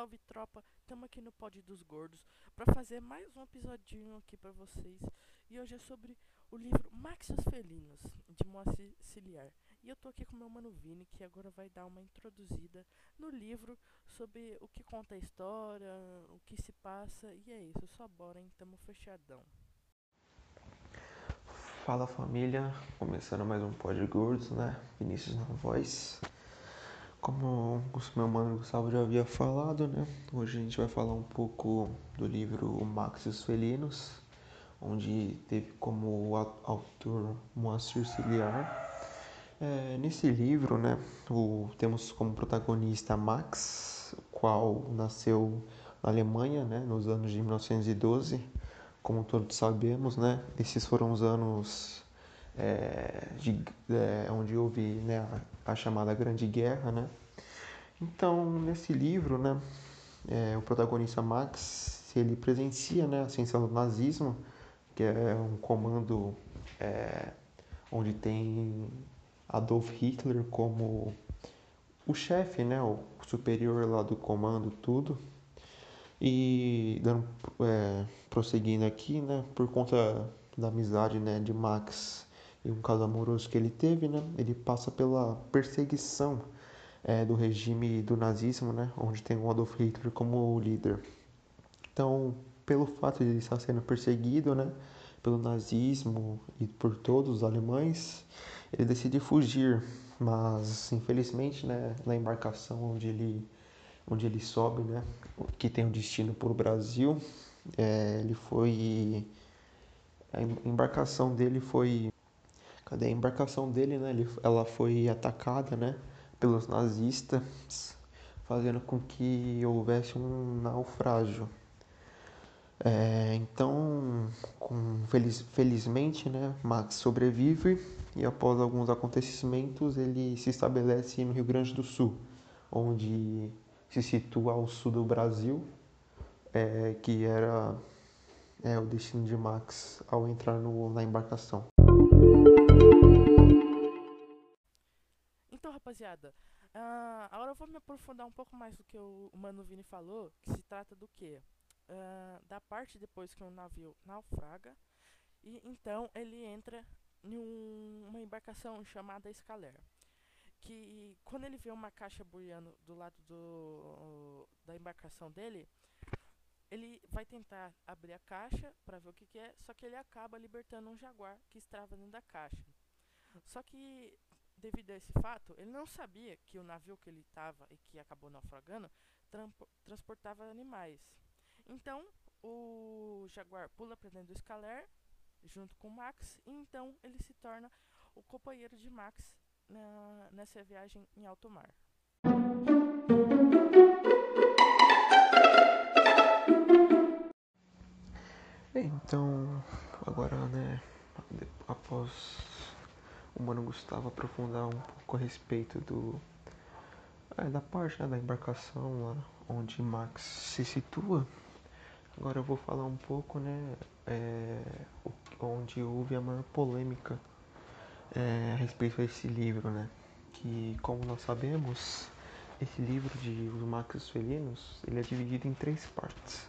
Salve tropa, estamos aqui no Pod dos Gordos para fazer mais um episodinho aqui para vocês. E hoje é sobre o livro Maxios Felinos, de Moacir Ciliar. E eu tô aqui com meu mano Vini, que agora vai dar uma introduzida no livro sobre o que conta a história, o que se passa. E é isso, só bora, hein? Tamo fechadão. Fala família, começando mais um Pod Gordos, né? Vinícius na voz. Como o meu mano Gustavo já havia falado, né? Hoje a gente vai falar um pouco do livro Maxios Felinos, onde teve como autor Moacir Ciliar. É, nesse livro, né, o, temos como protagonista Max, qual nasceu na Alemanha, né, nos anos de 1912. Como todos sabemos, né, esses foram os anos é, de, é, onde houve né, a, a, chamada Grande Guerra, né? Então, nesse livro, né, é, o protagonista Max, ele presencia né, a ascensão do nazismo, que é um comando é, onde tem Adolf Hitler como o chefe, né, o superior lá do comando, tudo. E dando, é, prosseguindo aqui, né, por conta da amizade né, de Max e um caso amoroso que ele teve, né? Ele passa pela perseguição é, do regime do nazismo, né? Onde tem o Adolf Hitler como líder. Então, pelo fato de ele estar sendo perseguido, né? Pelo nazismo e por todos os alemães, ele decide fugir, mas infelizmente, né? Na embarcação onde ele onde ele sobe, né? Que tem um destino para o Brasil, é, ele foi a embarcação dele foi Cadê a embarcação dele, né? Ele, ela foi atacada, né? Pelos nazistas, fazendo com que houvesse um naufrágio. É, então, com, feliz, felizmente, né? Max sobrevive e após alguns acontecimentos ele se estabelece no Rio Grande do Sul, onde se situa ao sul do Brasil, é, que era é, o destino de Max ao entrar no, na embarcação. Então, rapaziada, uh, agora eu vou me aprofundar um pouco mais do que o, Mano Vini falou, que se trata do que? Uh, da parte depois que o navio naufraga, e então ele entra em um, uma embarcação chamada Scaler. Que quando ele vê uma caixa boiando do lado do, da embarcação dele, ele vai tentar abrir a caixa para ver o que, que, é, só que ele acaba libertando um jaguar que estava dentro da caixa. Só que devido a esse fato, ele não sabia que o navio que ele estava e que acabou naufragando transportava animais. Então, o Jaguar pula para dentro do Scaler junto com Max e então ele se torna o companheiro de Max na, nessa viagem em alto mar. Então, agora, né, após o Mano Gustavo aprofundar um pouco a respeito do é, da parte né, da embarcação lá onde Max se situa. Agora eu vou falar um pouco, né, é, onde houve a maior polêmica é, a respeito desse livro, né, que como nós sabemos, esse livro de Os Max Felinos, ele é dividido em três partes.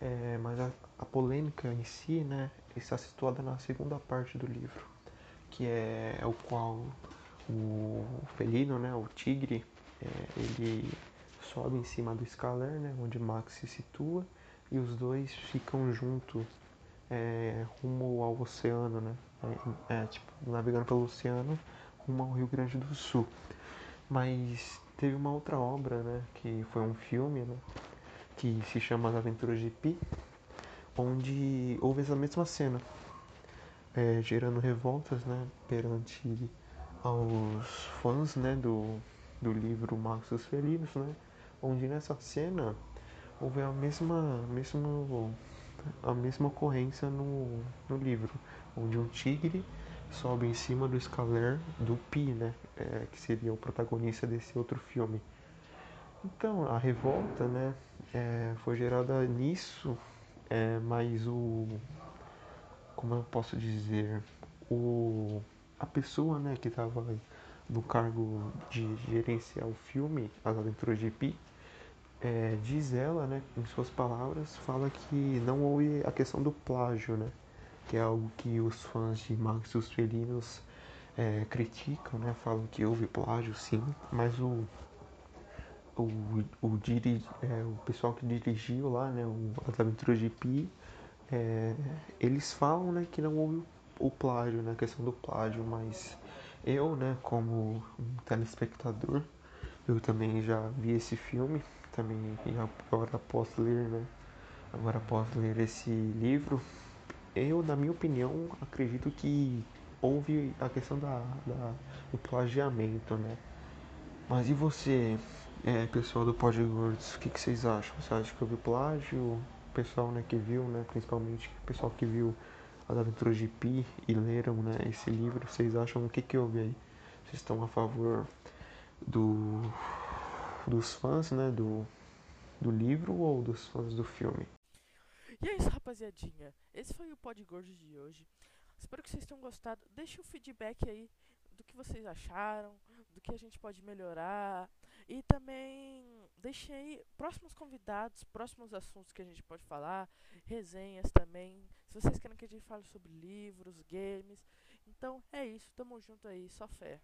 É, mas a, a polêmica em si, né, está situada na segunda parte do livro que é o qual o felino, né, o tigre, é, ele sobe em cima do escaler, né, onde Max se situa, e os dois ficam juntos é, rumo ao oceano, né, é, é, tipo, navegando pelo oceano rumo ao Rio Grande do Sul. Mas teve uma outra obra, né, que foi um filme, né, que se chama As Aventuras de Pi, onde houve essa mesma cena, é, gerando revoltas né, perante aos fãs né, do, do livro Marcos Felinos, né, onde nessa cena houve a mesma, mesma, a mesma ocorrência no, no livro, onde um tigre sobe em cima do escaler do Pi, né, é, que seria o protagonista desse outro filme. Então, a revolta né, é, foi gerada nisso, é, mas o, como eu posso dizer, o, a pessoa né, que estava no cargo de gerenciar o filme, As Aventuras de Pi, é, diz ela, né, em suas palavras, fala que não houve a questão do plágio, né, que é algo que os fãs de Max e os Felinos é, criticam, né, falam que houve plágio, sim, mas o o, o, diri, é, o pessoal que dirigiu lá, né, o, as aventuras de Pi, é, eles falam, né, que não houve o plágio, né, a questão do plágio, mas eu, né, como um telespectador, eu também já vi esse filme, também agora após ler, né, agora após ler esse livro, eu, na minha opinião, acredito que houve a questão da, da do plagiamento, né. Mas e você, é, pessoal do Pod Gordos, o que, que, vocês acham? Você acha que houve plágio? Pessoal né, que viu, né, principalmente o pessoal que viu as aventuras de Pi e leram né, esse livro, vocês acham o que, que houve aí? Vocês estão a favor do, dos fãs né, do, do livro ou dos fãs do filme? E é isso, rapaziadinha. Esse foi o Pod Gordos de hoje. Espero que vocês tenham gostado. Deixe o feedback aí do que vocês acharam, do que a gente pode melhorar. E também deixei próximos convidados, próximos assuntos que a gente pode falar, resenhas também. Se vocês querem que a gente fale sobre livros, games. Então é isso, tamo junto aí, só fé.